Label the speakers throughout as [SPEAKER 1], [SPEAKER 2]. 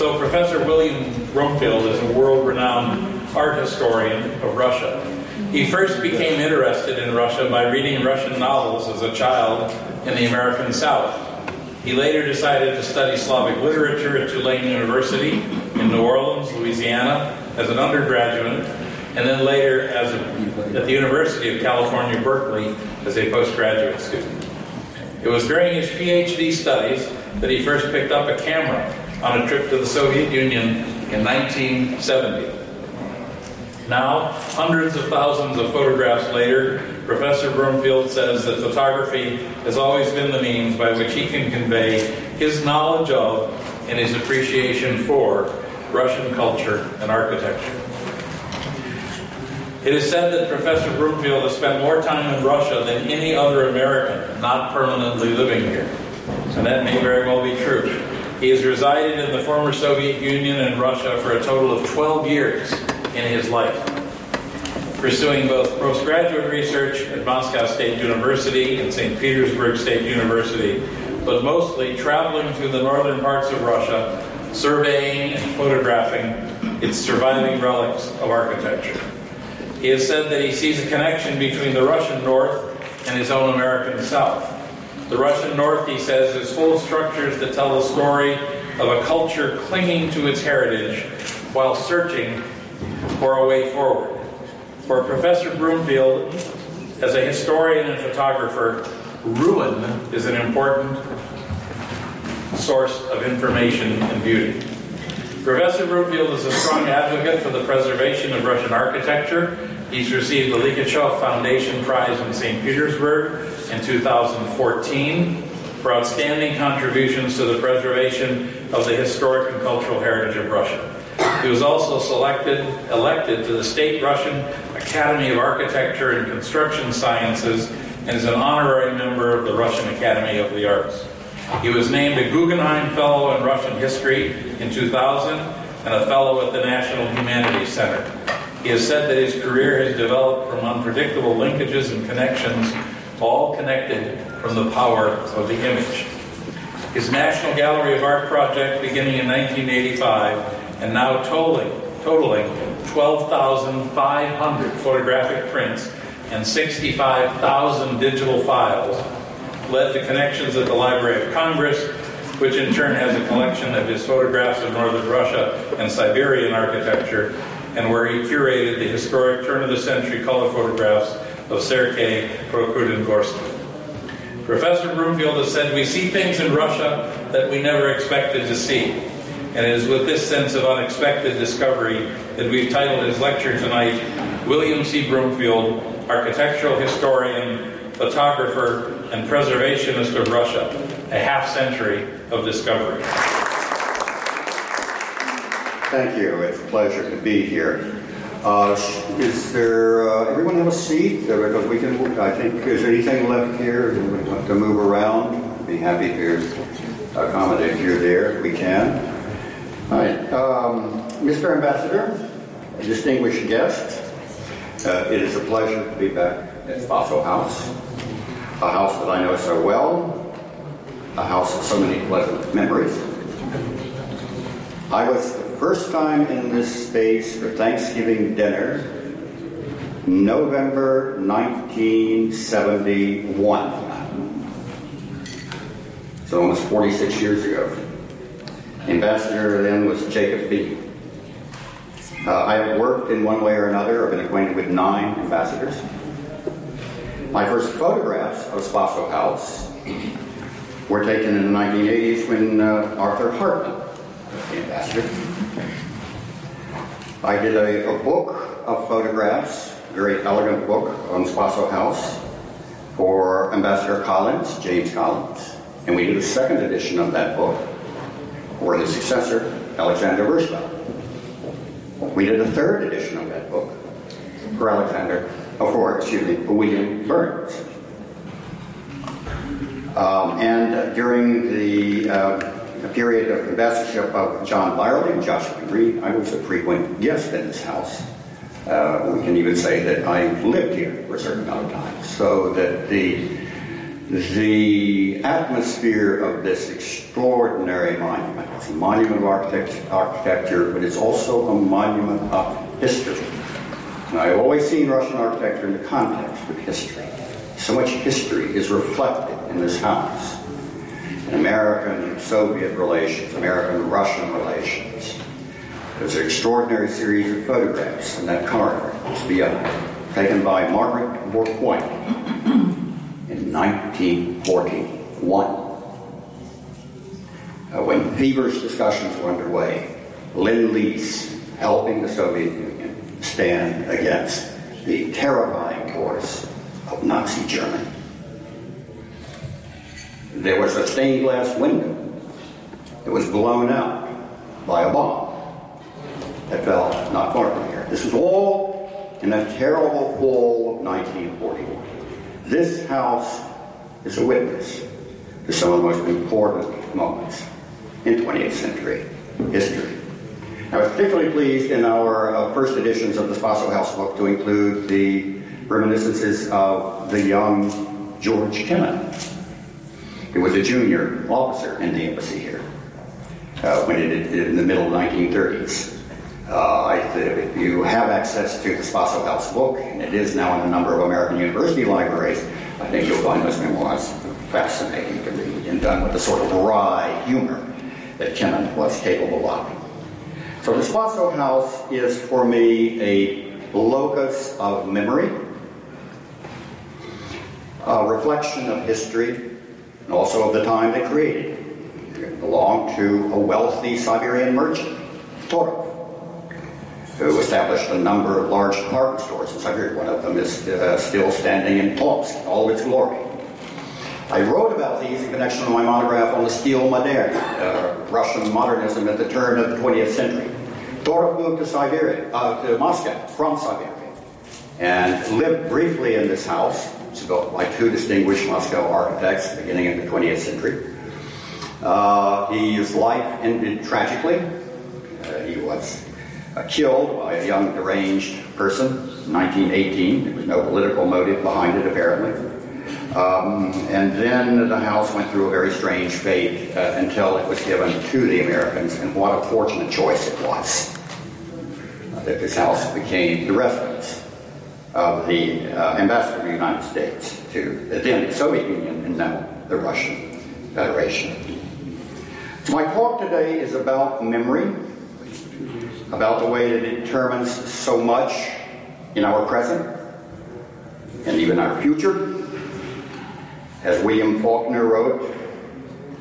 [SPEAKER 1] So Professor William Brumfield is a world-renowned art historian of Russia. He first became interested in Russia by reading Russian novels as a child in the American South. He later decided to study Slavic literature at Tulane University in New Orleans, Louisiana, as an undergraduate, and then later as a, at the University of California, Berkeley, as a postgraduate student. It was during his PhD studies that he first picked up a camera on a trip to the Soviet Union in 1970. Now, hundreds of thousands of photographs later, Professor Brumfield says that photography has always been the means by which he can convey his knowledge of and his appreciation for Russian culture and architecture. It is said that Professor Brumfield has spent more time in Russia than any other American not permanently living here. And that may very well be true. He has resided in the former Soviet Union and Russia for a total of 12 years in his life, pursuing both postgraduate research at Moscow State University and St. Petersburg State University, but mostly traveling through the northern parts of Russia, surveying and photographing its surviving relics of architecture. He has said that he sees a connection between the Russian North and his own American South. The Russian North, he says, is full of structures that tell the story of a culture clinging to its heritage while searching for a way forward. For Professor Brumfield, as a historian and photographer, ruin is an important source of information and beauty. Professor Brumfield is a strong advocate for the preservation of Russian architecture. He's received the Likhachov Foundation Prize in St. Petersburg in 2014 for outstanding contributions to the preservation of the historic and cultural heritage of Russia. He was also selected, elected to the State Russian Academy of Architecture and Construction Sciences and is an honorary member of the Russian Academy of the Arts. He was named a Guggenheim Fellow in Russian History in 2000 and a Fellow at the National Humanities Center. He has said that his career has developed from unpredictable linkages and connections, all connected from the power of the image. His National Gallery of Art project, beginning in 1985 and now totaling, totaling 12,500 photographic prints and 65,000 digital files, led to connections at the Library of Congress, which in turn has a collection of his photographs of northern Russia and Siberian architecture, and where he curated the historic turn of the century color photographs of Sergei Prokudin-Gorsky. Professor Brumfield has said, We see things in Russia that we never expected to see. And it is with this sense of unexpected discovery that we've titled his lecture tonight, William C. Brumfield, Architectural Historian, Photographer, and Preservationist of Russia, a half century of discovery.
[SPEAKER 2] Thank you. It's a pleasure to be here. Uh, is there, uh, everyone have a seat? Uh, because we can, I think, is anything left here? Do we want to move around? Be happy to accommodate you there we can. All right. Um, Mr. Ambassador, distinguished guest, uh, it is a pleasure to be back at Spaso House, a house that I know so well, a house of so many pleasant memories. I was first time in this space for Thanksgiving dinner, November 1971. So almost 46 years ago. Ambassador then was Jacob B. Uh, I have worked in one way or another. I've been acquainted with nine ambassadors. My first photographs of Spaso House were taken in the 1980s when uh, Arthur Hartman was the ambassador. I did a, a, book of photographs, very elegant book on Spaso House for Ambassador Collins, James Collins. And we did a second edition of that book for his successor, Alexander Roosevelt. We did a third edition of that book for Alexander, oh, for, excuse me, William Burns. Um, and during the uh, period of ambassadorship of John Beyrle and Joshua Green, I was a frequent guest in this house. Uh, we can even say that I lived here for a certain amount of time, so that the the atmosphere of this extraordinary monument. It's a monument of architect- architecture, but it's also a monument of history. And I've always seen Russian architecture in the context of history. So much history is reflected in this house. In American-Soviet relations, American-Russian relations. There's an extraordinary series of photographs in that corridor, just beyond, taken by Margaret Bourke-White in 1941. Uh, when feverish discussions were underway, Lend Lease helping the Soviet Union stand against the terrifying force of Nazi Germany. There was a stained glass window that was blown out by a bomb that fell not far from here. This was all in that terrible fall of 1941. This house is a witness to some of the most important moments in 20th century history. I was particularly pleased in our uh, first editions of the Spaso House book to include the reminiscences of the young George Kennan. He was a junior officer in the embassy here uh, when it, in the middle 1930s. Uh, if you have access to the Spaso House book, and it is now in a number of American university libraries, I think you'll find those memoirs fascinating to read and done with the sort of wry humor that Kennan was capable of. So the Spaso House is for me a locus of memory, a reflection of history, and also of the time they created. It belonged to a wealthy Siberian merchant, Vtorov, who established a number of large department stores in Siberia. One of them is uh, still standing in Tomsk, all of its glory. I wrote about these in connection with my monograph on the steel modern, uh, Russian modernism at the turn of the 20th century. Vtorov moved to Siberia, uh, to Moscow from Siberia, and lived briefly in this house. It's built by two distinguished Moscow architects beginning in the 20th century. Uh, his life ended tragically. Uh, he was uh, killed by a young deranged person in 1918. There was no political motive behind it, apparently. Um, and then the house went through a very strange fate uh, until it was given to the Americans, and what a fortunate choice it was that this house became the residence of the uh, ambassador of the United States to the Soviet Union and now the Russian Federation. So my talk today is about memory, about the way that it determines so much in our present and even our future. As William Faulkner wrote,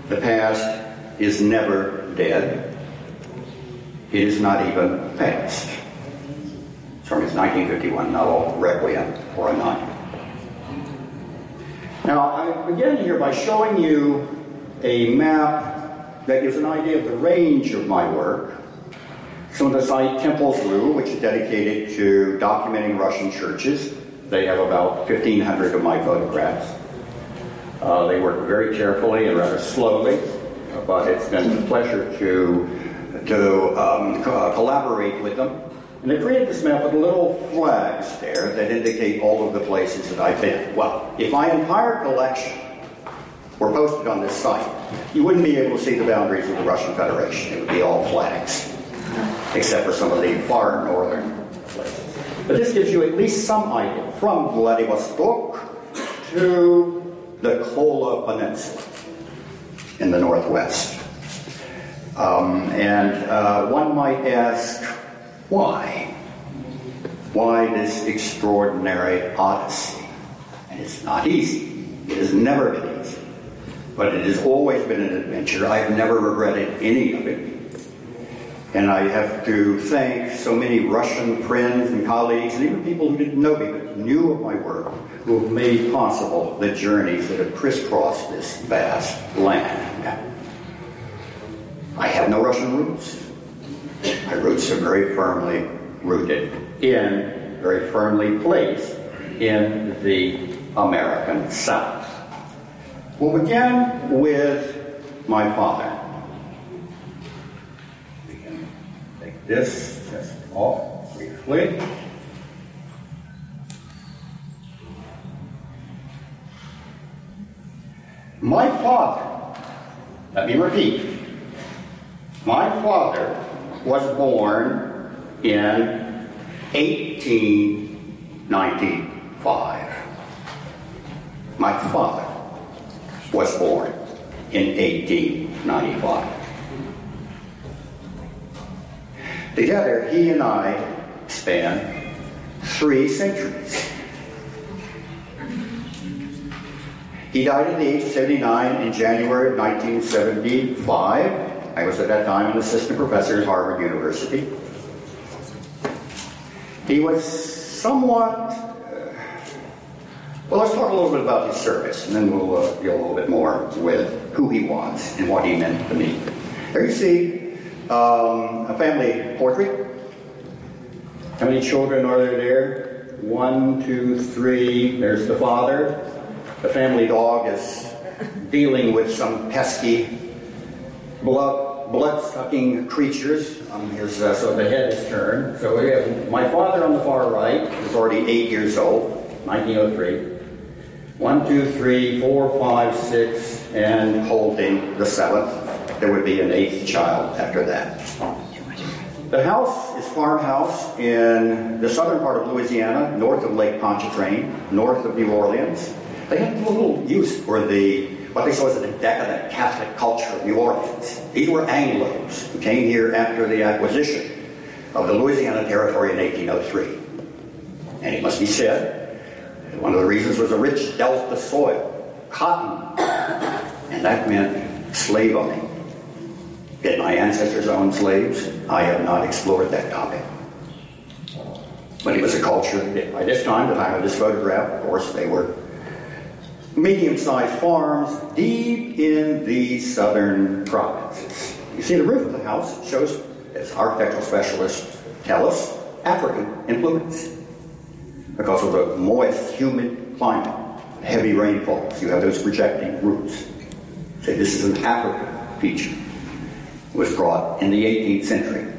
[SPEAKER 2] the past is never dead. It is not even past. From his 1951 novel, Requiem for a Nun. Now, I begin here by showing you a map that gives an idea of the range of my work. Of the site Temples.ru, which is dedicated to documenting Russian churches. They have about 1,500 of my photographs. Uh, they work very carefully and rather slowly, but it's been a pleasure to, to um, co- collaborate with them. And they created this map with little flags there that indicate all of the places that I've been. Well, if my entire collection were posted on this site, you wouldn't be able to see the boundaries of the Russian Federation. It would be all flags, except for some of the far northern places. But this gives you at least some idea from Vladivostok to the Kola Peninsula in the northwest. Um, and uh, one might ask, why? Why this extraordinary odyssey? And it's not easy. It has never been easy. But it has always been an adventure. I've never regretted any of it. And I have to thank so many Russian friends and colleagues, and even people who didn't know me but knew of my work, who have made possible the journeys that have crisscrossed this vast land. I have no Russian roots. My roots are very firmly rooted in, very firmly placed in the American South. We'll begin with my father. We can take this just off briefly. My father, let me repeat, my father was born in 1895. My father was born in 1895. Together, he and I span three centuries. He died at the age of 79 in January of 1975. I was at that time an assistant professor at Harvard University. He was somewhat. Uh, well, let's talk a little bit about his service, and then we'll uh, deal a little bit more with who he was and what he meant to me. There you see um, a family portrait. How many children are there there? One, two, three. There's the father. The family dog is dealing with some pesky blood, blood-sucking creatures. Um, his, uh, so the head is turned. So we have my father on the far right, who's already eight years old, 1903. One, two, three, four, five, six, and holding the seventh. There would be an eighth child after that. The house is farmhouse in the southern part of Louisiana, north of Lake Pontchartrain, north of New Orleans. They had little use for the what they saw as the decadent Catholic culture of New Orleans. These were Anglos who came here after the acquisition of the Louisiana Territory in 1803. And it must be said, one of the reasons was a rich delta soil, cotton, and that meant slave owning. Did my ancestors own slaves? I have not explored that topic. But it was a culture, by this time, the time of this photograph, of course, they were medium-sized farms deep in the southern provinces. You see the roof of the house shows, as architectural specialists tell us, African influence. Because of the moist, humid climate, heavy rainfalls, you have those projecting roofs. Say this is an African feature. It was brought in the 18th century.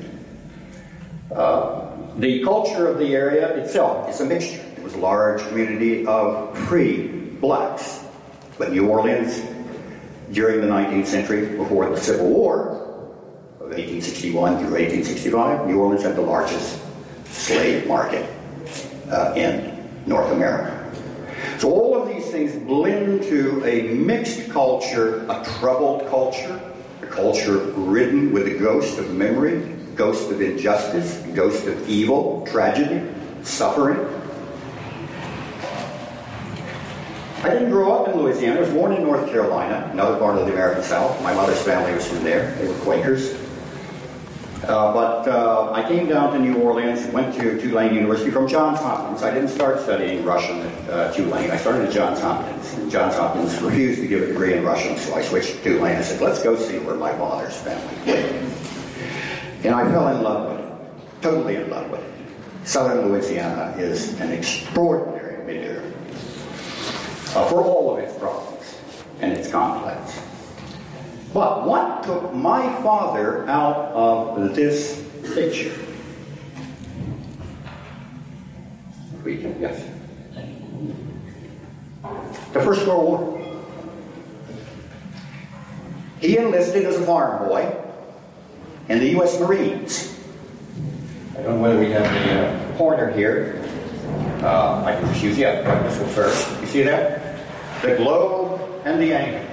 [SPEAKER 2] Uh, the culture of the area itself is a mixture. It was a large community of free blacks. But New Orleans, during the 19th century, before the Civil War of 1861 through 1865, New Orleans had the largest slave market uh, in North America. So all of these things blend to a mixed culture, a troubled culture, a culture ridden with the ghost of memory, ghost of injustice, ghost of evil, tragedy, suffering. I didn't grow up in Louisiana. I was born in North Carolina, another part of the American South. My mother's family was from there. They were Quakers. Uh, but uh, I came down to New Orleans, and went to Tulane University from Johns Hopkins. I didn't start studying Russian at uh, Tulane. I started at Johns Hopkins. And Johns Hopkins refused to give a degree in Russian, so I switched to Tulane. I said, let's go see where my father's family. And I fell in love with it, totally in love with it. Southern Louisiana is an extraordinary for all of its problems and its complex. But what took my father out of this picture? We can, yes. The First World War. He enlisted as a farm boy in the U.S. Marines. I don't know whether we have the uh, here. Uh, I can just use, yeah, this one first. You see that? The globe and the angle.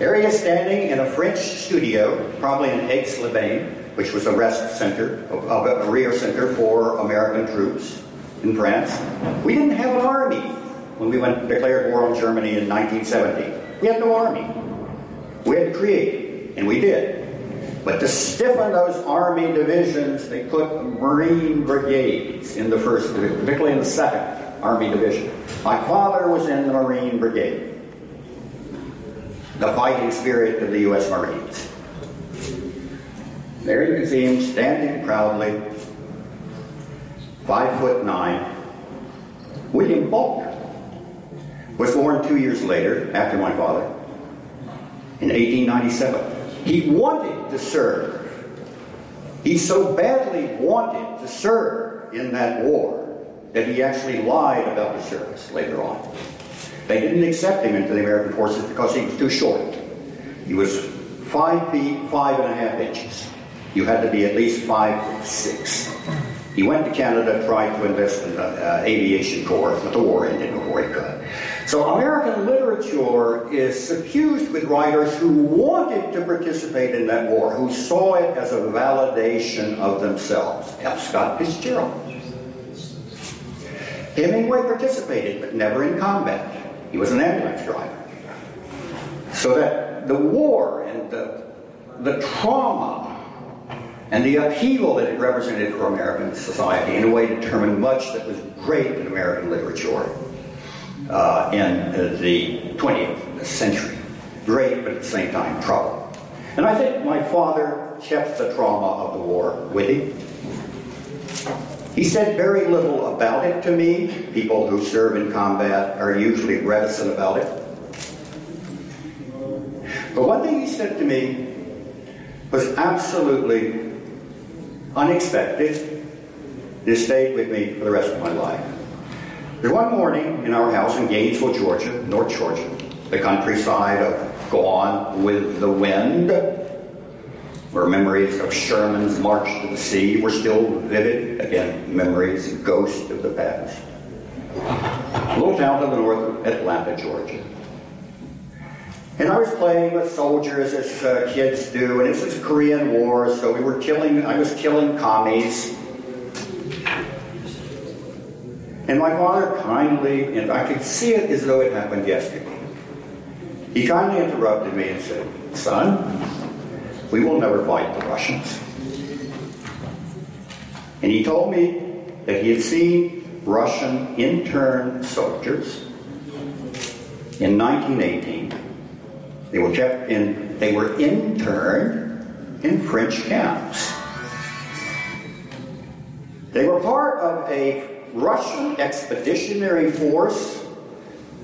[SPEAKER 2] Is standing in a French studio, probably in Aix-les-Bains, which was a rest center, a, a rear center for American troops in France. We didn't have an army when we went declared war on Germany in 1917. We had no army. We had to create and we did. But to stiffen those army divisions, they put Marine brigades in the first division, particularly in the second Army Division. My father was in the Marine Brigade the fighting spirit of the U.S. Marines. There you can see him standing proudly, five foot nine. William Faulkner was born two years later, after my father, in 1897. He wanted to serve. He so badly wanted to serve in that war that he actually lied about the service later on. They didn't accept him into the American forces because he was too short. He was five feet, five and a half inches. You had to be at least five six. He went to Canada, tried to enlist in the uh, aviation corps, but the war ended before he could. So American literature is suffused with writers who wanted to participate in that war, who saw it as a validation of themselves. F. Scott Fitzgerald. Hemingway participated, but never in combat. He was an ambulance driver. So that the war and the, the trauma and the upheaval that it represented for American society in a way determined much that was great in American literature uh, in the 20th century. Great, but at the same time, trouble. And I think my father kept the trauma of the war with him. He said very little about it to me. People who serve in combat are usually reticent about it. But one thing he said to me was absolutely unexpected. this stayed with me for the rest of my life. There one morning in our house in Gainesville, Georgia, North Georgia, the countryside of Gone with the Wind, where memories of Sherman's march to the sea were still vivid. Again, memories, ghost of the past. A little town to the north of Atlanta, Georgia. And I was playing with soldiers as uh, kids do, and it was the Korean War, so we were killing, I was killing commies. And my father kindly, and I could see it as though it happened yesterday, he kindly interrupted me and said, Son, we will never fight the Russians. And he told me that he had seen Russian interned soldiers in 1918 they were kept in, they were interned in French camps. They were part of a Russian expeditionary force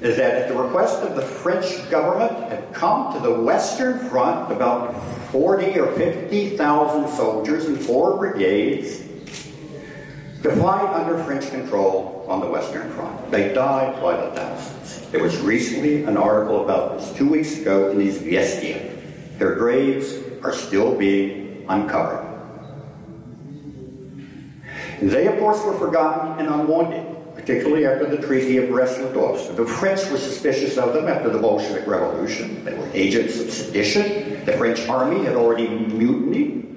[SPEAKER 2] that, at the request of the French government, had come to the Western Front, about 40 or 50,000 soldiers in four brigades, to fight under French control on the Western Front. They died by the thousands. There was recently an article about this two weeks ago in Izvestia. Their graves are still being uncovered. They, of course, were forgotten and unwanted, particularly after the Treaty of Brest-Litovsk. The French were suspicious of them after the Bolshevik Revolution. They were agents of sedition. The French army had already mutinied.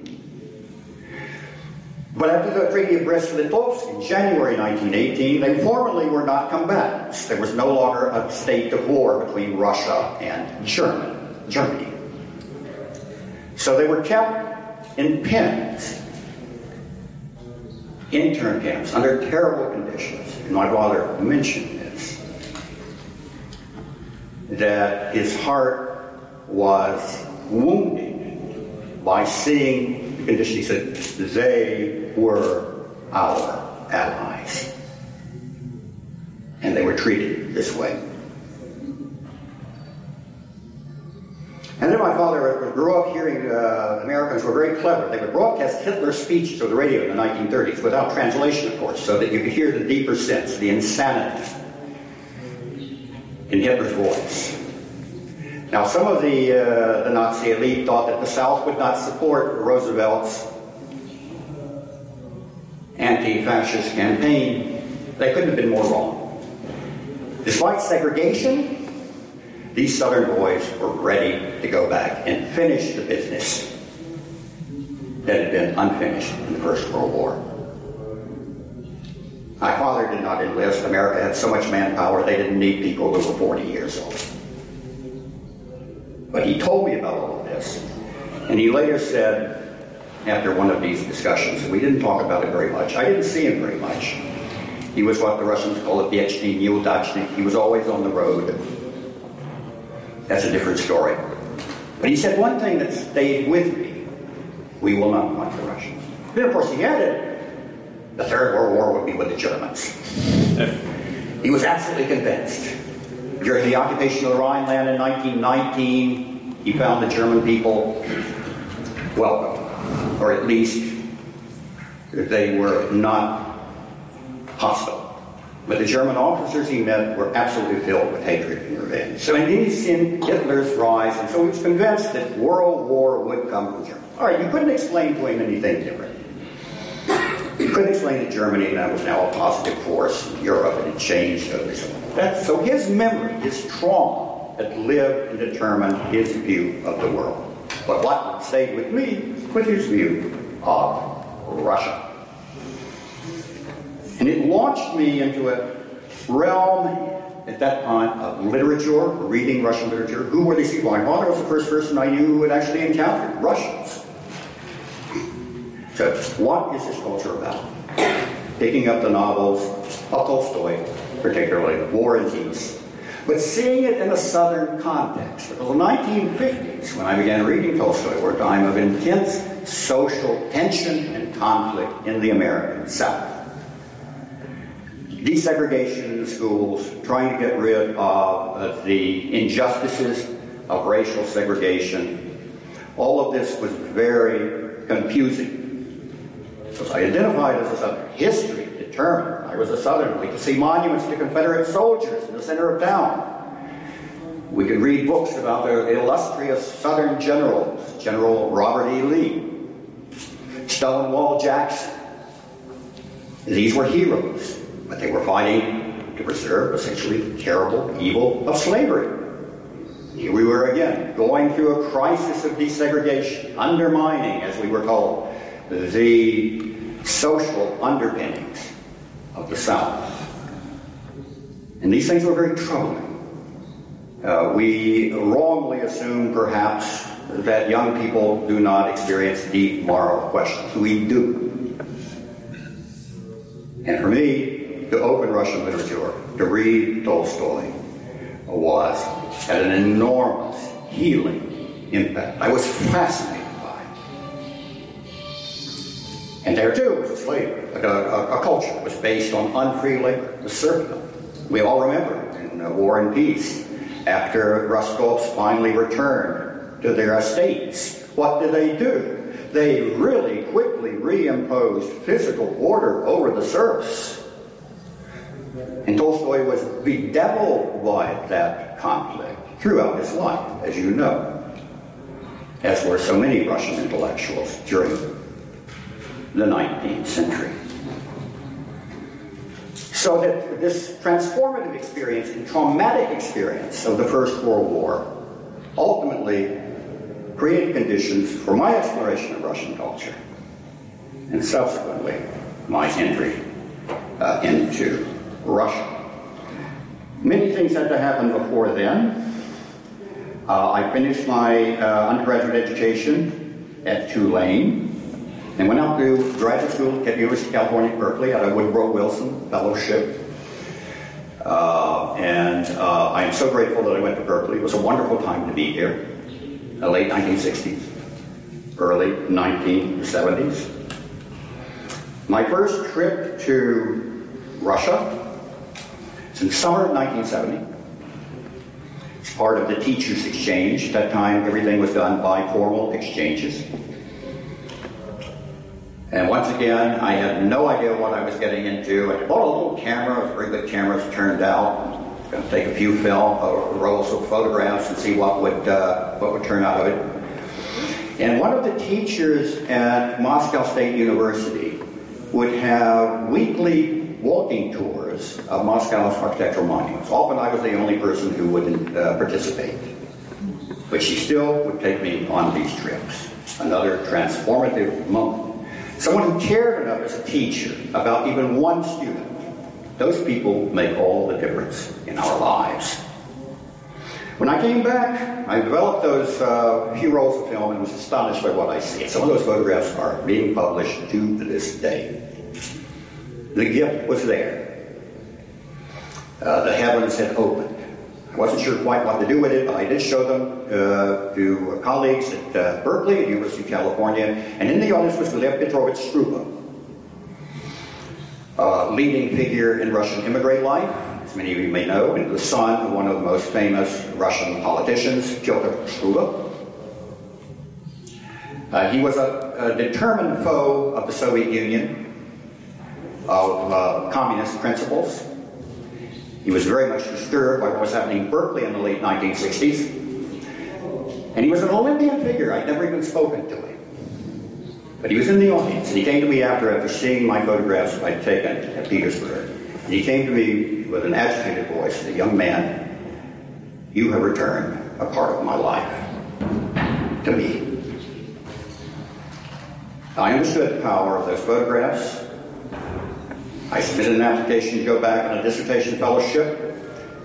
[SPEAKER 2] But after the Treaty of Brest-Litovsk in January 1918, they formally were not combatants. There was no longer a state of war between Russia and German, Germany. So they were kept in pens, intern camps, under terrible conditions. And my father mentioned this, that his heart was wounded by seeing condition. He said, they were our allies. And they were treated this way. And then my father grew up hearing uh, Americans were very clever. They would broadcast Hitler's speeches on the radio in the 1930s without translation, of course, so that you could hear the deeper sense, the insanity in Hitler's voice. Now, some of the, uh, the Nazi elite thought that the South would not support Roosevelt's anti-fascist campaign. They couldn't have been more wrong. Despite segregation, these Southern boys were ready to go back and finish the business that had been unfinished in the First World War. My father did not enlist. America had so much manpower, they didn't need people who were 40 years old. But he told me about all of this. And he later said, after one of these discussions, we didn't talk about it very much. I didn't see him very much. He was what the Russians call a Viechny Neudachnik. He was always on the road. That's a different story. But he said one thing that stayed with me. We will not want the Russians. Then, of course, he added, the Third World War would be with the Germans. he was absolutely convinced. During the occupation of the Rhineland in 1919, he found the German people welcome, or at least they were not hostile. But the German officers he met were absolutely filled with hatred and revenge. So indeed, seen Hitler's rise, and so he was convinced that world war would come from Germany. All right, you couldn't explain to him anything different. Couldn't explain to Germany that was now a positive force in Europe and it changed over so his memory, his trauma, had lived and determined his view of the world. But what stayed with me was his view of Russia. And it launched me into a realm at that time of literature, reading Russian literature. Who were these people? My father was the first person I knew who had actually encountered Russians. So, what is this culture about? Picking up the novels of Tolstoy, particularly War and Peace, but seeing it in a Southern context. Because the 1950s, when I began reading Tolstoy, were a time of intense social tension and conflict in the American South desegregation in the schools, trying to get rid of the injustices of racial segregation. All of this was very confusing. I identified as a Southern. History determined I was a Southerner. We could see monuments to Confederate soldiers in the center of town. We could read books about the illustrious Southern generals, General Robert E. Lee, Stonewall Jackson. These were heroes. But they were fighting to preserve essentially the terrible evil of slavery. Here we were again, going through a crisis of desegregation, undermining, as we were told, the social underpinnings of the South. And these things were very troubling. Uh, we wrongly assume, perhaps, that young people do not experience deep moral questions. We do. And for me, to open Russian literature, to read Tolstoy, was had an enormous healing impact. I was fascinated And there too was a slavery, a, a, a culture that was based on unfree labor, the serfdom. We all remember in uh, War and Peace, after Rostovs finally returned to their estates, what did they do? They really quickly reimposed physical order over the serfs and Tolstoy was bedeviled by that conflict throughout his life, as you know, as were so many Russian intellectuals during the 19th century. So that this transformative experience and traumatic experience of the First World War ultimately created conditions for my exploration of Russian culture and subsequently my entry uh, into Russia. Many things had to happen before then. Uh, I finished my uh, undergraduate education at Tulane and went out to graduate school at University of California, Berkeley, at a Woodrow Wilson Fellowship. Uh, and uh, I am so grateful that I went to Berkeley. It was a wonderful time to be here, the late 1960s, early 1970s. My first trip to Russia in summer of 1970. It's part of the teachers' exchange. At that time, everything was done by formal exchanges. And once again, I had no idea what I was getting into. I bought a little camera, a very good camera, as turned out. Going to take a few film, uh, rolls of photographs, and see what would uh, what would turn out of it. And one of the teachers at Moscow State University would have weekly walking tours of Moscow's architectural monuments. Often I was the only person who wouldn't uh, participate. But she still would take me on these trips. Another transformative moment. Someone who cared enough as a teacher about even one student. Those people make all the difference in our lives. When I came back, I developed those uh, few rolls of film and was astonished by what I see. Some of those photographs are being published to this day. The gift was there. Uh, the heavens had opened. Wasn't sure quite what to do with it, but I did show them uh, to colleagues at uh, Berkeley, at University of California, and in the audience was Lev Petrovich Struve, a leading figure in Russian immigrant life, as many of you may know, and the son of one of the most famous Russian politicians, Pyotr Struve. Uh, he was a, a determined foe of the Soviet Union, of uh, communist principles. He was very much disturbed by what was happening in Berkeley in the late 1960s. And he was an Olympian figure. I'd never even spoken to him. But he was in the audience, and he came to me after, after seeing my photographs I'd taken at Petersburg. And he came to me with an agitated voice, a young man, you have returned a part of my life to me. I understood the power of those photographs. I submitted an application to go back on a dissertation fellowship.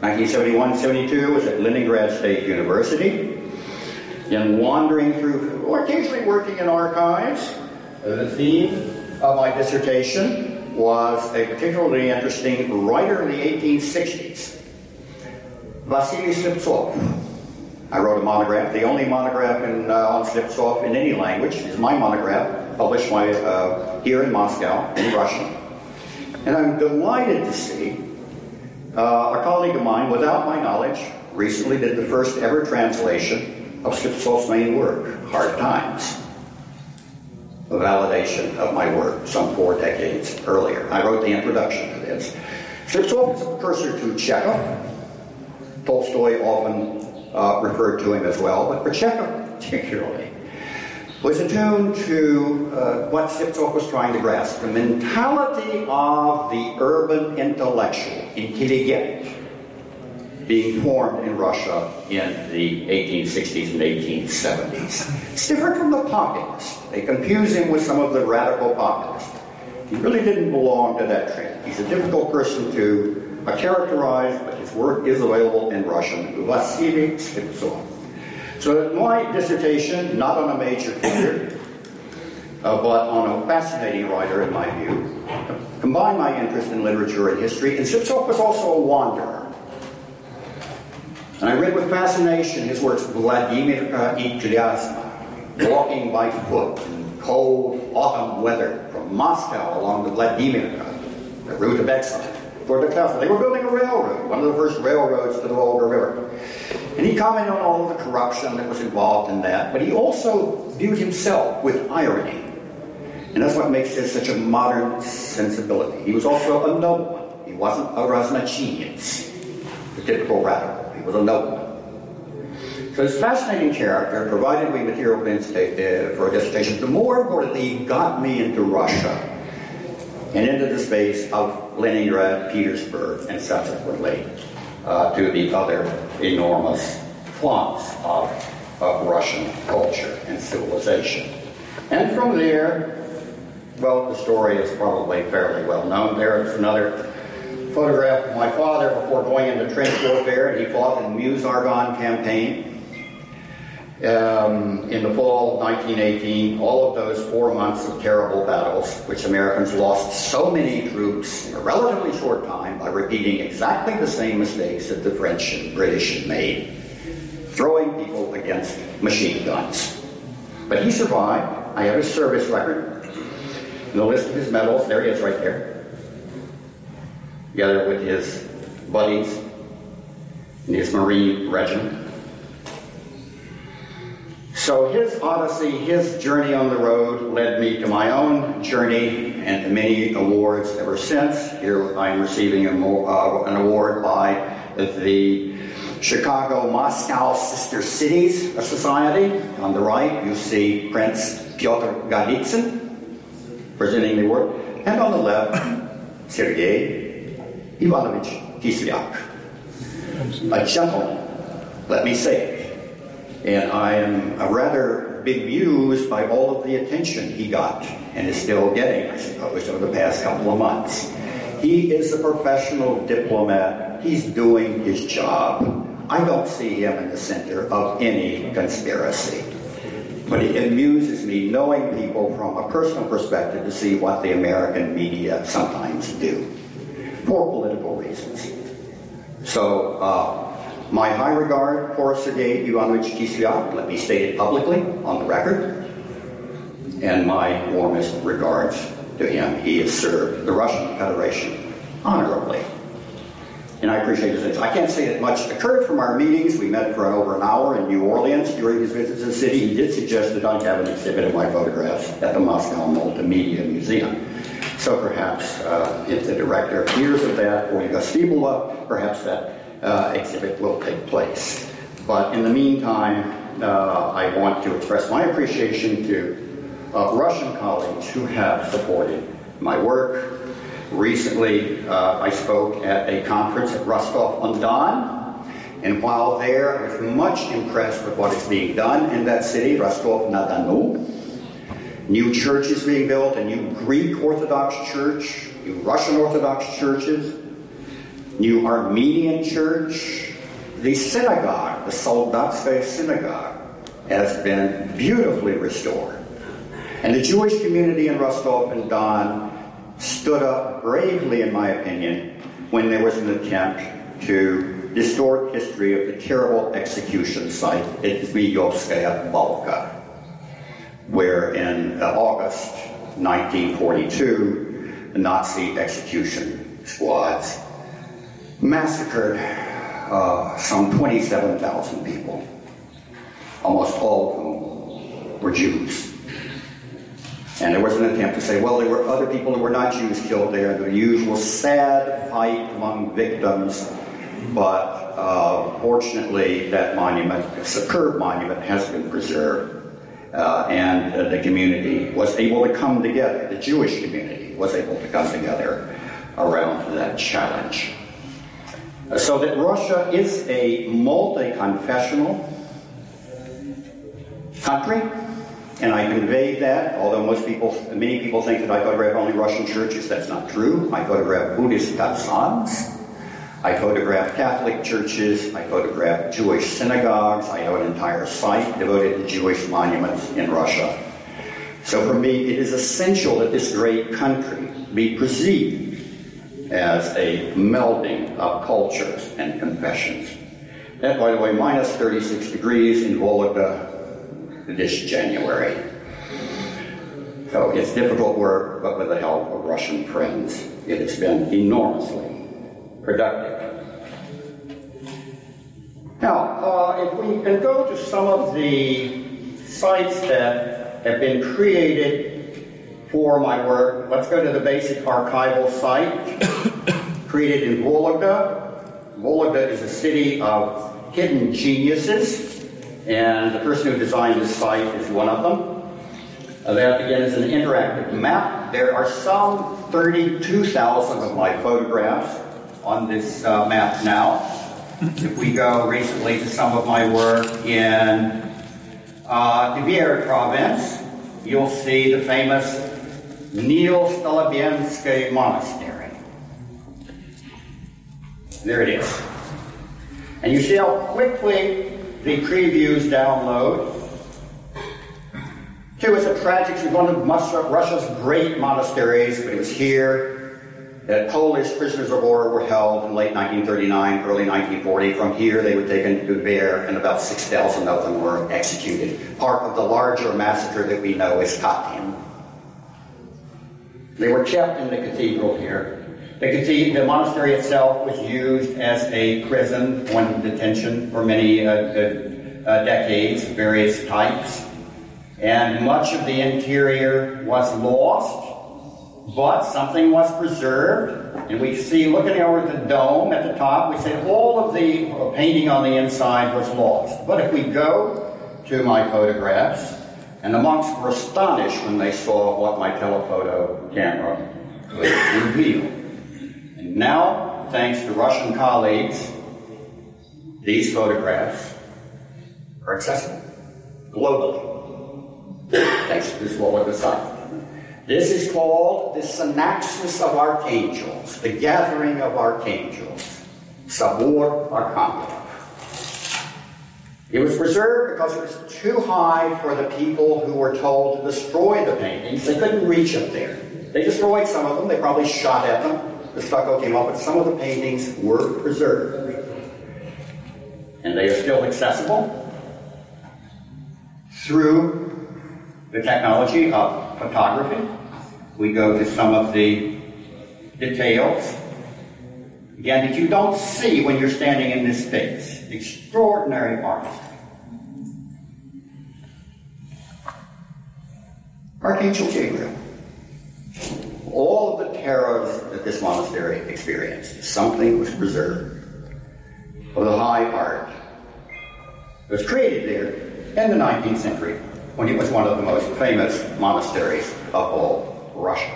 [SPEAKER 2] 1971-72 was at Leningrad State University. In wandering through, or occasionally working in archives, the theme of my dissertation was a particularly interesting writer in the 1860s, Vasily Sleptsov. I wrote a monograph, the only monograph in, uh, on Sleptsov in any language is my monograph, published uh, here in Moscow in Russian. And I'm delighted to see uh, a colleague of mine, without my knowledge, recently did the first ever translation of Sleptsov's main work, Hard Times. A validation of my work some four decades earlier. I wrote the introduction to this. Sleptsov is a precursor to Chekhov. Tolstoy often uh, referred to him as well, but Chekhov particularly was attuned to uh, what Sleptsov was trying to grasp the mentality of the urban intellectual, intelligent, being formed in Russia in the 1860s and 1870s. It's different from the populist. They confuse him with some of the radical populists. He really didn't belong to that trend. He's a difficult person to characterize, but his work is available in Russian. Vasily Sleptsov. So my dissertation, not on a major figure, uh, but on a fascinating writer in my view, combined my interest in literature and history, and Sleptsov was also a wanderer. And I read with fascination his works Vladimir uh, Walking by Foot in cold autumn weather from Moscow along the Vladimir, the route of exile, toward the Kafka. They were building a railroad, one of the first railroads to the Volga River. And he commented on all the corruption that was involved in that, but he also viewed himself with irony. And that's what makes this such a modern sensibility. He was also a nobleman. He wasn't a raznachinец, the typical radical. He was a nobleman. So this fascinating character provided me material for a dissertation. But more importantly, he got me into Russia and into the space of Leningrad, Petersburg, and subsequently uh, to the other enormous flaunts of, of Russian culture and civilization. And from there, well, the story is probably fairly well known. There is another photograph of my father before going into trench warfare. And he fought in the Meuse Argonne campaign. Um, in the fall of 1918, all of those four months of terrible battles, which Americans lost so many troops in a relatively short time by repeating exactly the same mistakes that the French and British had made, throwing people against machine guns. But he survived. I have his service record, and the list of his medals. There he is, right there, together with his buddies in his Marine regiment. So his odyssey, his journey on the road led me to my own journey and many awards ever since. Here I am receiving a, uh, an award by the Chicago Moscow Sister Cities Society. On the right, you see Prince Pyotr Golitsyn presenting the award. And on the left, Sergei Ivanovich Kislyak. A gentleman, let me say. And I am rather bemused by all of the attention he got and is still getting, I suppose, over the past couple of months. He is a professional diplomat. He's doing his job. I don't see him in the center of any conspiracy. But it amuses me knowing people from a personal perspective to see what the American media sometimes do for political reasons. So, uh, my high regard for Sergei Ivanovich Kislyak, let me state it publicly on the record, and my warmest regards to him. He has served the Russian Federation honorably. And I appreciate his I can't say that much occurred from our meetings. We met for over an hour in New Orleans during his visit to the city. He did suggest that I have an exhibit of my photographs at the Moscow Multimedia Museum. So perhaps uh, if the director hears of that, or Stibula, perhaps that uh, exhibit will take place. But in the meantime, uh, I want to express my appreciation to uh, Russian colleagues who have supported my work. Recently, uh, I spoke at a conference at Rostov-on-Don, and while there, I was much impressed with what is being done in that city, Rostov-na-Donu. New churches being built, a new Greek Orthodox church, new Russian Orthodox churches, new Armenian church. The synagogue, the Soldatskaya synagogue, has been beautifully restored. And the Jewish community in Rostov and Don stood up bravely, in my opinion, when there was an attempt to distort history of the terrible execution site at Zmievskaya Balka, where in uh, August 1942, the Nazi execution squads massacred uh, some 27,000 people, almost all of whom were Jews. And there was an attempt to say, well, there were other people who were not Jews killed there, the usual sad fight among victims. But uh, fortunately, that monument, a superb monument, has been preserved. Uh, and the community was able to come together, the Jewish community was able to come together around that challenge. So that Russia is a multi confessional country and I convey that, although most people, many people think that I photograph only Russian churches. That's not true. I photograph Buddhist datsans. I photograph Catholic churches. I photograph Jewish synagogues. I have an entire site devoted to Jewish monuments in Russia. So for me, it is essential that this great country be perceived as a melding of cultures and confessions. And by the way, minus 36 degrees in Vologda, this January. So it's difficult work, but with the help of Russian friends, it has been enormously productive. Now, uh, if we can go to some of the sites that have been created for my work, let's go to the basic archival site created in Vologda. Vologda is a city of hidden geniuses and the person who designed this site is one of them. Uh, that again is an interactive map. There are some 32,000 of my photographs on this uh, map now. if we go recently to some of my work in uh, Tver province, you'll see the famous Nil Stolobiensky Monastery. There it is. And you see how quickly the previews download. Two, it's a tragic, it's one of Russia's great monasteries, but it was here that Polish prisoners of war were held in late 1939, early 1940. From here, they were taken to Tver, and about 6,000 of them were executed. Part of the larger massacre that we know is Katyn. They were kept in the cathedral here. The, the monastery itself was used as a prison, one detention for many uh, uh, uh, decades, various types. And much of the interior was lost, but something was preserved. And we see, looking over the dome at the top, we see all of the painting on the inside was lost. But if we go to my photographs, and the monks were astonished when they saw what my telephoto camera could reveal. Now, thanks to Russian colleagues, these photographs are accessible globally. thanks to this Vologda site. This is called the Synaxis of Archangels, the gathering of archangels, Sabor Archangelov. It was preserved because it was too high for the people who were told to destroy the paintings. They couldn't reach up there. They destroyed some of them. They probably shot at them the stucco came off, but some of the paintings were preserved. And they are still accessible through the technology of photography. We go to some of the details. Again, that you don't see when you're standing in this space. Extraordinary art. Archangel Gabriel. All of the terrors that this monastery experienced, something was preserved of the high art that was created there in the 19th century when it was one of the most famous monasteries of all Russia.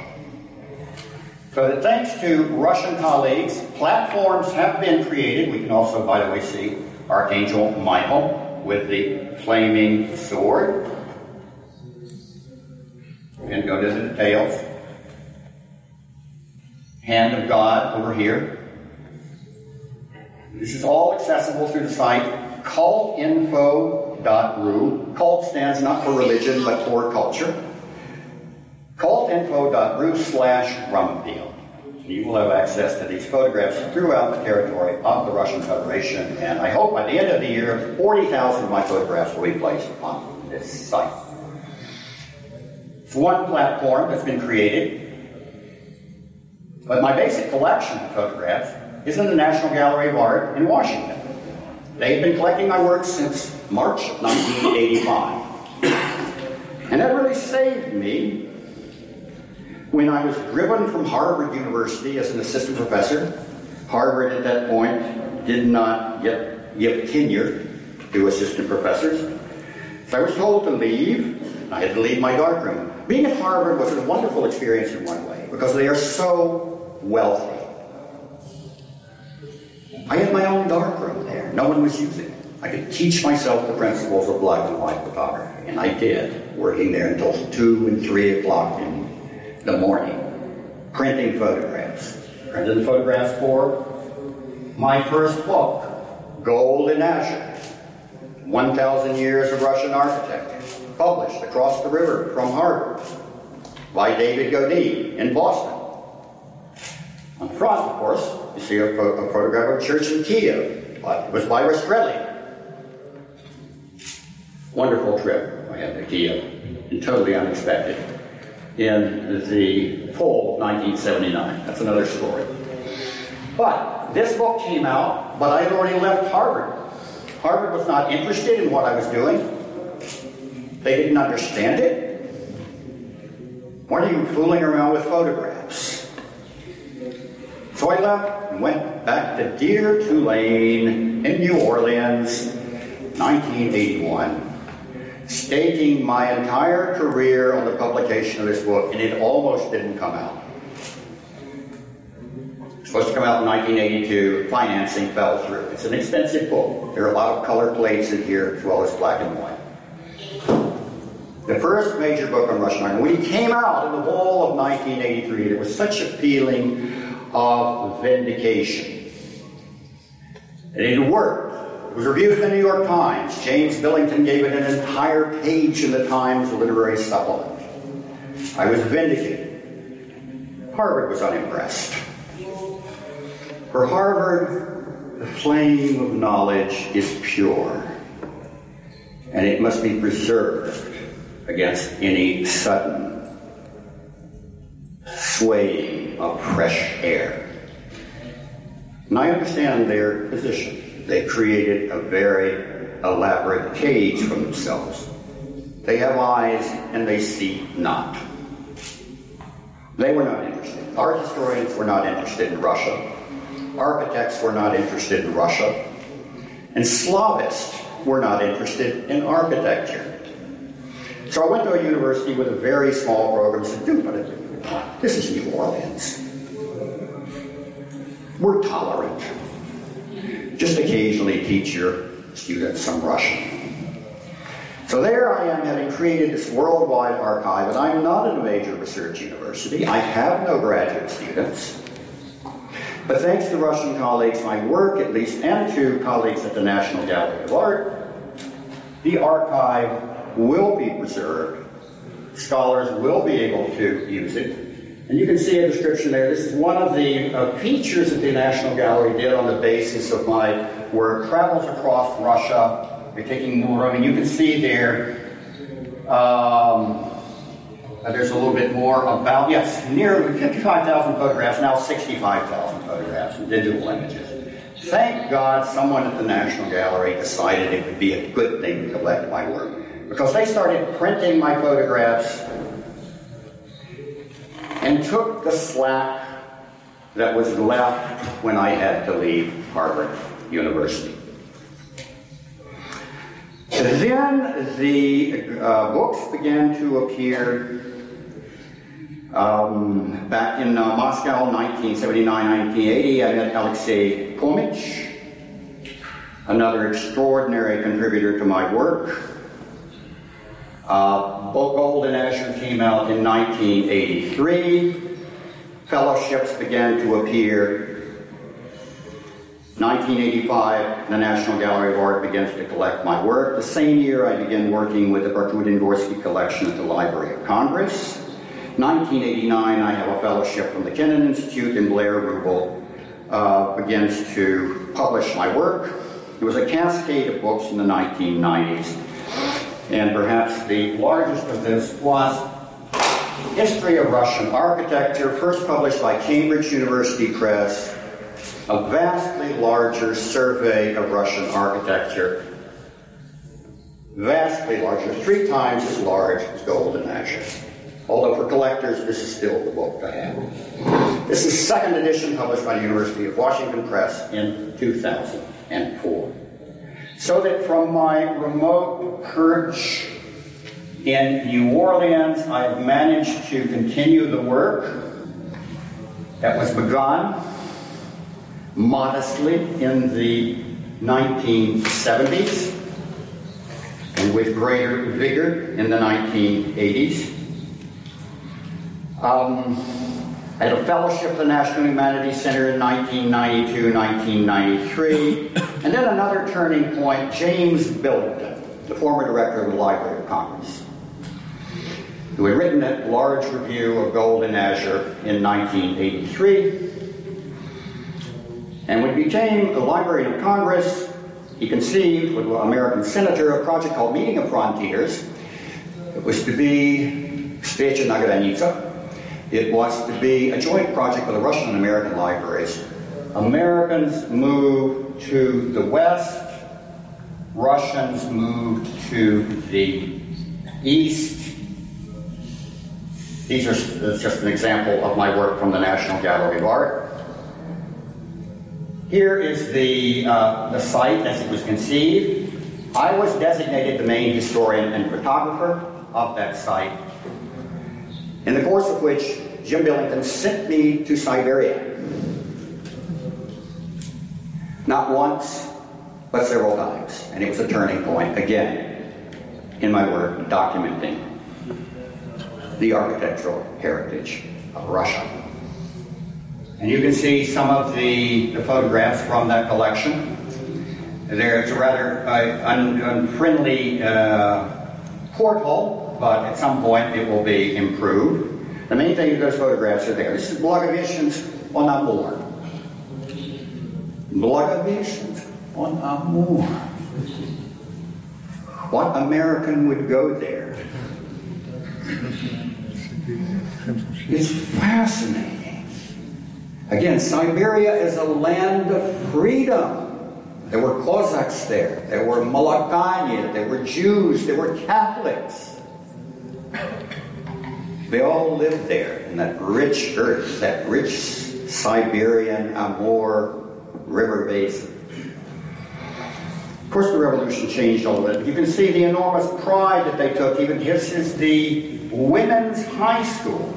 [SPEAKER 2] So that thanks to Russian colleagues, platforms have been created. We can also, by the way, see Archangel Michael with the flaming sword. Can go to the details. Hand of God over here. This is all accessible through the site cultinfo.ru. Cult stands not for religion, but for culture. cultinfo.ru slash Brumfield. You will have access to these photographs throughout the territory of the Russian Federation, and I hope by the end of the year, 40,000 of my photographs will be placed on this site. It's one platform that's been created but my basic collection of photographs is in the National Gallery of Art in Washington. They've been collecting my work since March 1985. And that really saved me when I was driven from Harvard University as an assistant professor. Harvard at that point did not yet give tenure to assistant professors. So I was told to leave. I had to leave my darkroom. Being at Harvard was a wonderful experience in one way because they are so wealthy. I had my own darkroom there. No one was using it. I could teach myself the principles of black and white photography, and I did, working there until 2 and 3 o'clock in the morning, printing photographs. Printed the photographs for my first book, Gold in Azure 1,000 Years of Russian Architecture, published across the river from Harvard by David Godine in Boston. On the front, of course, you see a, a photograph of a church in Kiev. It was by Rastrelli. Wonderful trip I had to Kiev, and totally unexpected, in the fall of 1979. That's another story. But this book came out, but I had already left Harvard. Harvard was not interested in what I was doing. They didn't understand it. Why are you fooling around with photographs? So and went back to dear Tulane in New Orleans, 1981, staking my entire career on the publication of this book, and it almost didn't come out. It was supposed to come out in 1982. Financing fell through. It's an expensive book. There are a lot of color plates in here as well as black and white. The first major book on Russian art. When it came out in the fall of 1983, there was such a feeling of vindication. And it worked. It was reviewed in the New York Times. James Billington gave it an entire page in the Times literary supplement. I was vindicated. Harvard was unimpressed. For Harvard, the flame of knowledge is pure, and it must be preserved against any sudden swaying of fresh air. And I understand their position. They created a very elaborate cage for themselves. They have eyes and they see not. They were not interested. Art historians were not interested in Russia. Architects were not interested in Russia. And Slavists were not interested in architecture. So I went to a university with a very small program said, do what this is New Orleans. We're tolerant. Just occasionally teach your students some Russian. So there I am having created this worldwide archive, and I'm not in a major research university. I have no graduate students. But thanks to Russian colleagues, my work at least, and to colleagues at the National Gallery of Art, the archive will be preserved scholars will be able to use it. And you can see a description there. This is one of the uh, features that the National Gallery did on the basis of my work. Travels across Russia. You're taking more room, and you can see there. Um, uh, there's a little bit more about, yes, nearly 55,000 photographs, now 65,000 photographs and digital images. Thank God someone at the National Gallery decided it would be a good thing to collect my work because they started printing my photographs and took the slack that was left when I had to leave Harvard University. Then the uh, books began to appear um, back in uh, Moscow, 1979-1980. I met Alexei Komech, another extraordinary contributor to my work. Uh, Gold and Azure came out in 1983. Fellowships began to appear 1985, the National Gallery of Art begins to collect my work. The same year, I begin working with the Prokudin Gorsky collection at the Library of Congress. 1989, I have a fellowship from the Kennan Institute, and Blair Ruble uh, begins to publish my work. It was a cascade of books in the 1990s, and perhaps the largest of this was History of Russian Architecture, first published by Cambridge University Press a vastly larger survey of Russian architecture, vastly larger, three times as large as Gold and Azure. Although for collectors, this is still the book to have. This is second edition published by the University of Washington Press in 2004. So that from my remote perch in New Orleans, I have managed to continue the work that was begun modestly in the 1970s and with greater vigor in the 1980s. Um, I had a fellowship at the National Humanities Center in 1992, 1993, and then another turning point, James Billington, the former director of the Library of Congress, who had written a large review of gold and azure in 1983. And when he became the Librarian of Congress, he conceived with an American senator a project called Meeting of Frontiers. It was to be Svecha Nagranica. It was to be a joint project with the Russian and American libraries. Americans move to the west, Russians moved to the east. These are just an example of my work from the National Gallery of Art. Here is the, uh, the site as it was conceived. I was designated the main historian and photographer of that site, in the course of which Jim Billington sent me to Siberia. Not once, but several times. And it was a turning point, again, in my work documenting the architectural heritage of Russia. And you can see some of the, the photographs from that collection. There's a rather uh, un, unfriendly uh, porthole, but at some point it will be improved. The main thing is those photographs are there. This is Blagoveshchensk on Amur. Blagoveshchensk on Amur. What American would go there? It's fascinating. Again, Siberia is a land of freedom. There were Cossacks there. There were Malakanya. There were Jews. There were Catholics. They all lived there in that rich earth, that rich Siberian Amur river basin. Of course, the revolution changed all of it. You can see the enormous pride that they took. Even this is the women's high school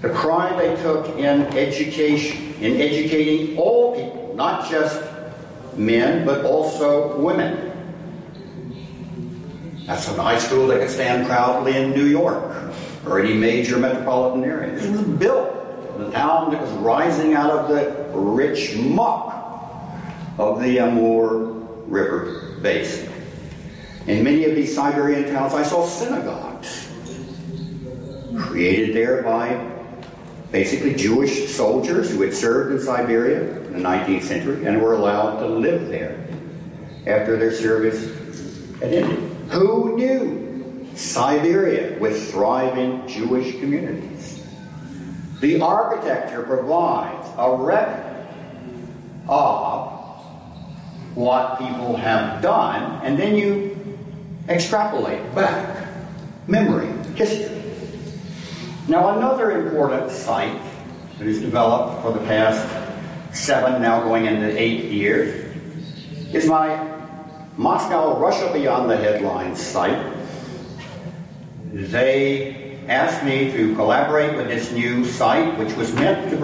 [SPEAKER 2] the pride they took in education, in educating all people, not just men, but also women. That's a high school that could stand proudly in New York or any major metropolitan area. This was built a town that was rising out of the rich muck of the Amur River basin. In many of these Siberian towns, I saw synagogues created there by basically Jewish soldiers who had served in Siberia in the 19th century and were allowed to live there after their service had ended. Who knew Siberia with thriving Jewish communities? The architecture provides a record of what people have done, and then you extrapolate back memory, history. Now, another important site that is developed for the past seven, now going into eight years, is my Moscow Russia Beyond the Headlines site. They asked me to collaborate with this new site, which was meant to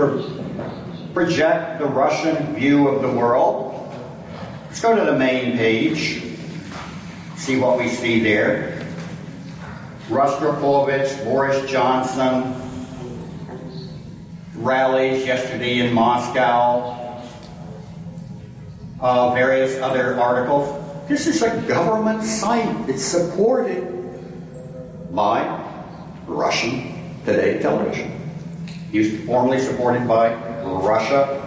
[SPEAKER 2] project the Russian view of the world. Let's go to the main page, see what we see there. Rostropovich, Boris Johnson, rallies yesterday in Moscow, uh, various other articles. This is a government site. It's supported by Russian Today television. He was formerly supported by Russia.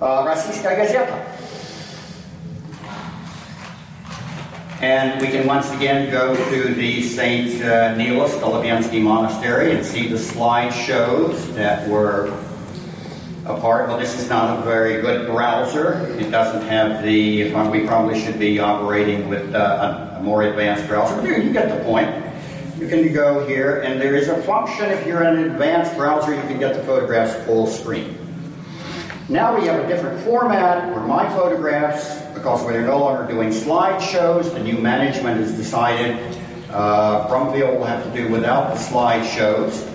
[SPEAKER 2] Uh, Gazeta. And we can once again go to the St. Uh, Nicholas Doloviansky Monastery and see the slideshows that were a part. Well, this is not a very good browser. It doesn't have the, we probably should be operating with uh, a more advanced browser. But you get the point. You can go here, and there is a function if you're in an advanced browser, you can get the photographs full screen. Now we have a different format where my photographs, because we're no longer doing slideshows, the new management has decided uh, Brumfield will have to do without the slideshows.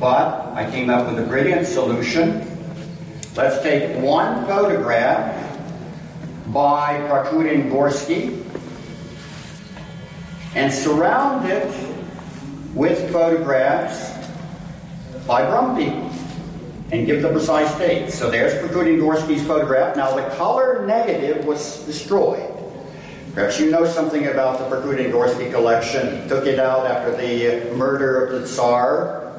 [SPEAKER 2] But I came up with a brilliant solution. Let's take one photograph by Prokudin Gorsky and surround it with photographs by Brumfield and give the precise date. So there's Prokudin Gorsky's photograph. Now the color negative was destroyed. Perhaps you know something about the Prokudin Gorsky collection. He took it out after the murder of the Tsar.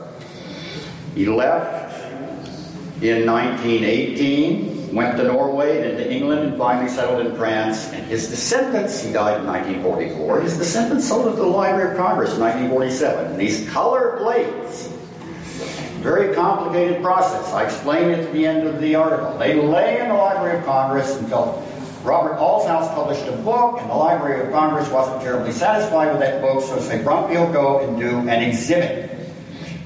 [SPEAKER 2] He left in 1918, went to Norway and into England, and finally settled in France. And his descendants, he died in 1944, his descendants sold it to the Library of Congress in 1947. And these color plates very complicated process. I explain it at the end of the article. They lay in the Library of Congress until Robert Allshouse published a book, and the Library of Congress wasn't terribly satisfied with that book, so say, Brumfield, go and do an exhibit.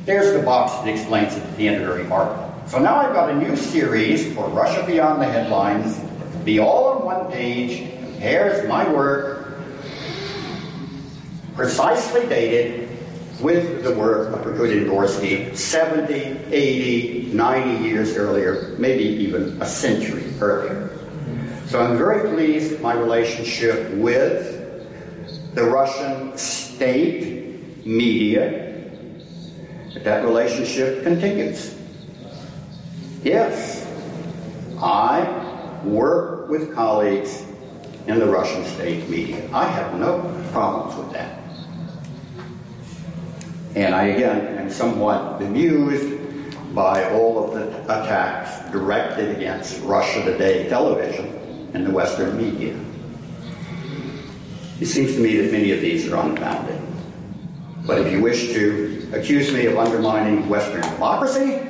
[SPEAKER 2] There's the box that explains it at the end of the article. So now I've got a new series for Russia Beyond the Headlines, be all on one page, Here's my work, precisely dated, with the work of Prokudin Gorsky 70, 80, 90 years earlier, maybe even a century earlier. So I'm very pleased my relationship with the Russian state media, that relationship continues. Yes, I work with colleagues in the Russian state media. I have no problems with that. And I, again, am somewhat bemused by all of the attacks directed against Russia Today television and the Western media. It seems to me that many of these are unfounded. But if you wish to accuse me of undermining Western democracy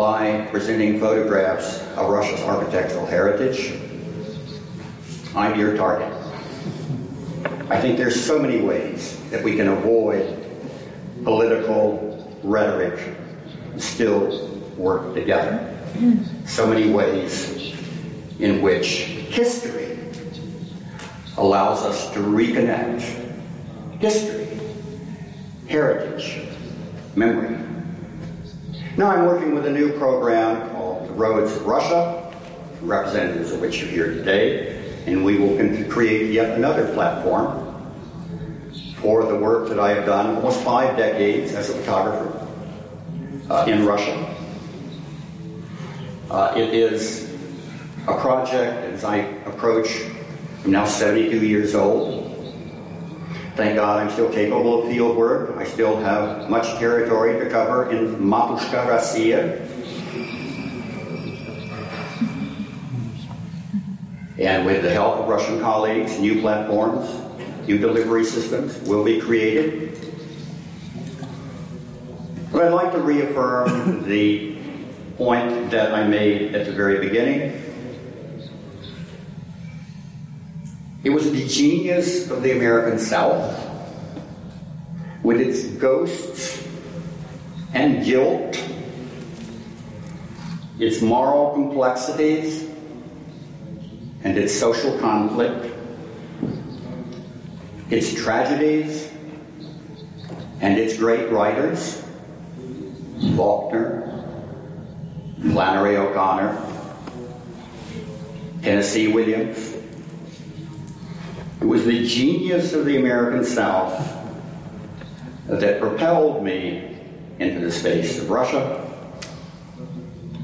[SPEAKER 2] by presenting photographs of Russia's architectural heritage, I'm your target. I think there's so many ways that we can avoid political rhetoric still work together. So many ways in which history allows us to reconnect history, heritage, memory. Now I'm working with a new program called The Roads of Russia, representatives of which are here today, and we will create yet another platform for the work that I have done almost five decades as a photographer uh, in Russia. Uh, it is a project as I approach, I'm now 72 years old. Thank God I'm still capable of field work. I still have much territory to cover in Matushka, Russia. And with the help of Russian colleagues, new platforms, New delivery systems will be created. But I'd like to reaffirm the point that I made at the very beginning. It was the genius of the American South, with its ghosts and guilt, its moral complexities, and its social conflict, its tragedies, and its great writers, Faulkner, Flannery O'Connor, Tennessee Williams. It was the genius of the American South that propelled me into the space of Russia,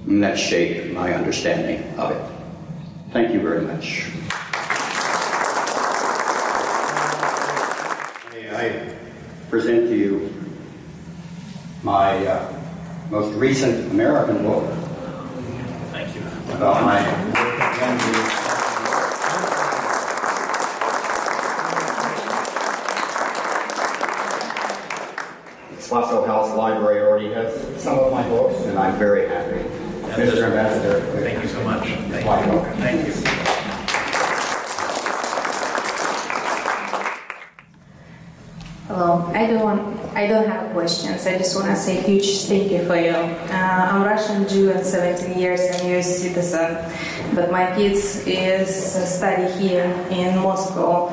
[SPEAKER 2] and that shaped my understanding of it. Thank you very much. I present to you my uh, most recent American book.
[SPEAKER 1] Thank you.
[SPEAKER 2] About my work at Gandhi. Spaso House Library already has some of my books, and I'm very happy. Mr. Ambassador.
[SPEAKER 1] Thank you so much. Thank you.
[SPEAKER 2] welcome.
[SPEAKER 1] Thank you.
[SPEAKER 3] Hello. I don't want, I don't have questions. I just want to say huge thank you for you. Uh, I'm Russian Jew and 17 years and U.S. citizen, but my kids is study here in Moscow,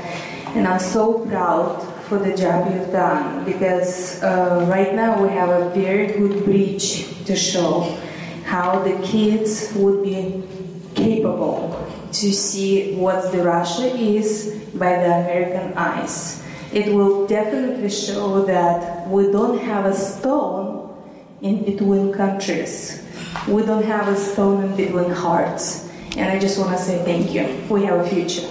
[SPEAKER 3] and I'm so proud for the job you've done because uh, right now we have a very good bridge to show how the kids would be capable to see what the Russia is by the American eyes. It will definitely show that we don't have a stone in between countries. We don't have a stone in between hearts. And I just want to say thank you. We have a future.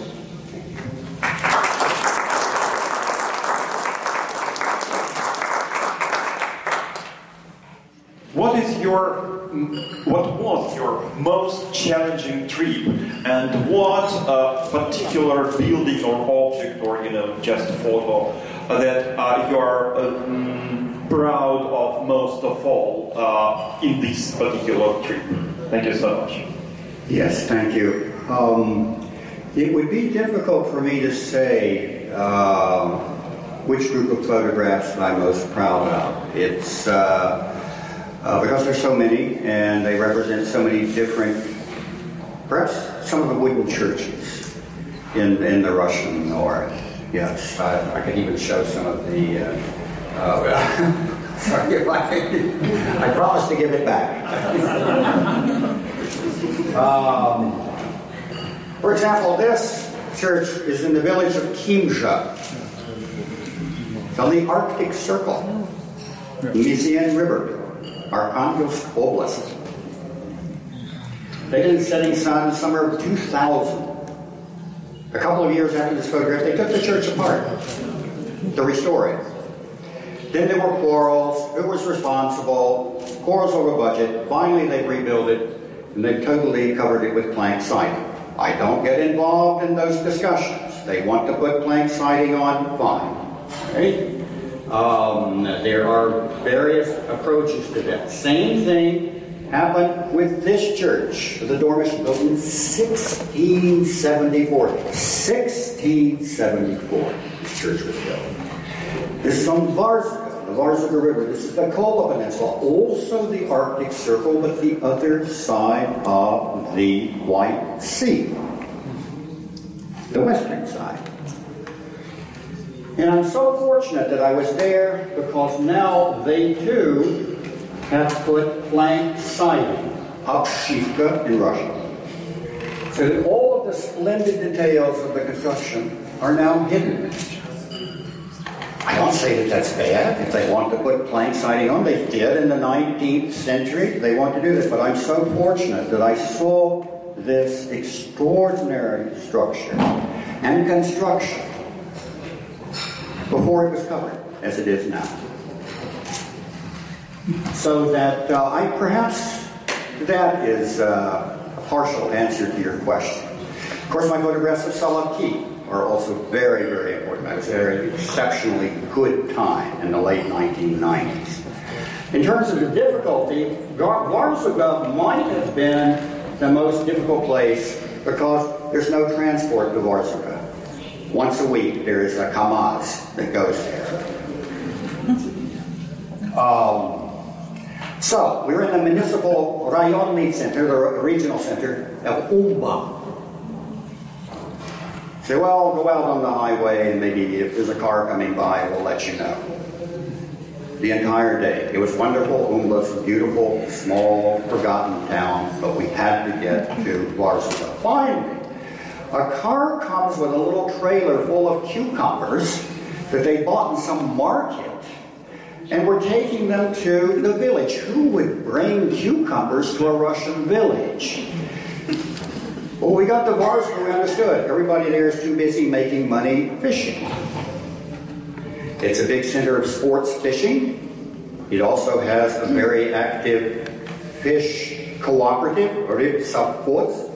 [SPEAKER 4] What is your what was your most challenging trip, and what uh, particular building or object or you know just photo uh, that uh, you are uh, mm, proud of most of all uh, in this particular trip? Thank you so much.
[SPEAKER 2] Yes, thank you. Um, it would be difficult for me to say uh, which group of photographs I'm most proud of. It's uh, because there's so many and they represent so many different, perhaps some of the wooden churches in, in the Russian north. Yes, I, I could even show some of the. Uh, uh, sorry if I. I promise to give it back. Um, for example, this church is in the village of Kimzha. It's on the Arctic Circle, Mezen River, Arkhangelsk Oblast. They did the setting sun in summer of 2000. A couple of years after this photograph, they took the church apart to restore it. Then there were quarrels. Who was responsible? Quarrels over budget. Finally, they rebuilt it, and they totally covered it with plank siding. I don't get involved in those discussions. They want to put plank siding on, fine. Right? Um, there are various approaches to that. Same thing happened with this church, the Dormish built in 1674. 1674, this church was built. This is on Varzuga, the Varzuga River. This is the Kola Peninsula, also the Arctic Circle, but the other side of the White Sea, the western side. And I'm so fortunate that I was there because now they too have put plank siding, obshivka in Russia. So that all of the splendid details of the construction are now hidden. I don't say that that's bad. If they want to put plank siding on, they did in the 19th century. They want to do this. But I'm so fortunate that I saw this extraordinary structure and construction before it was covered, as it is now. So that uh, I perhaps that is uh, a partial answer to your question. Of course, my photographs of Solovki are also very, very important. That was a very exceptionally good time in the late 1990s. In terms of the difficulty, Varzuga might have been the most difficult place because there's no transport to Varzuga. Once a week, there is a Kamaz that goes there. Um, So, we're in the municipal Rayonni Center, the regional center of Umba. Say, well, go out on the highway and maybe if there's a car coming by, we'll let you know. The entire day. It was wonderful. Umba's a beautiful, small, forgotten town, but we had to get to Varsovia. Finally, a car comes with a little trailer full of cucumbers that they bought in some market and we're taking them to the village. Who would bring cucumbers to a Russian village? Well, we got the bars and we understood. Everybody there is too busy making money fishing. It's a big center of sports fishing. It also has a very active fish cooperative, or support,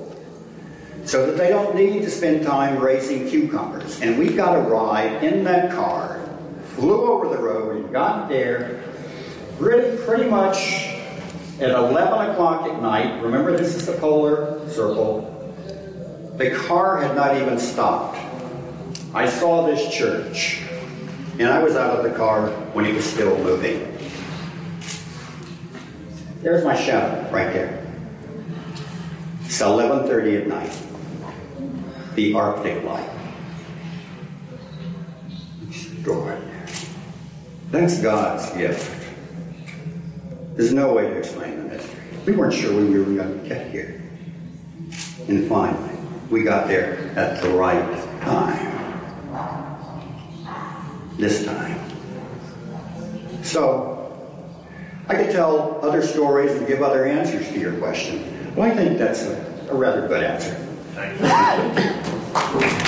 [SPEAKER 2] so that they don't need to spend time raising cucumbers. And we got a ride in that car flew over the road and got there really pretty much at 11 o'clock at night. Remember, this is the polar circle. The car had not even stopped. I saw this church, and I was out of the car when it was still moving. There's my shadow right there. It's 11:30 at night. The Arctic light. Extraordinary. That's God's gift. There's no way to explain the mystery. We weren't sure when we were going to get here. And finally, we got there at the right time. This time. So, I could tell other stories and give other answers to your question. Well, I think that's a, a rather good answer.
[SPEAKER 4] Thank you.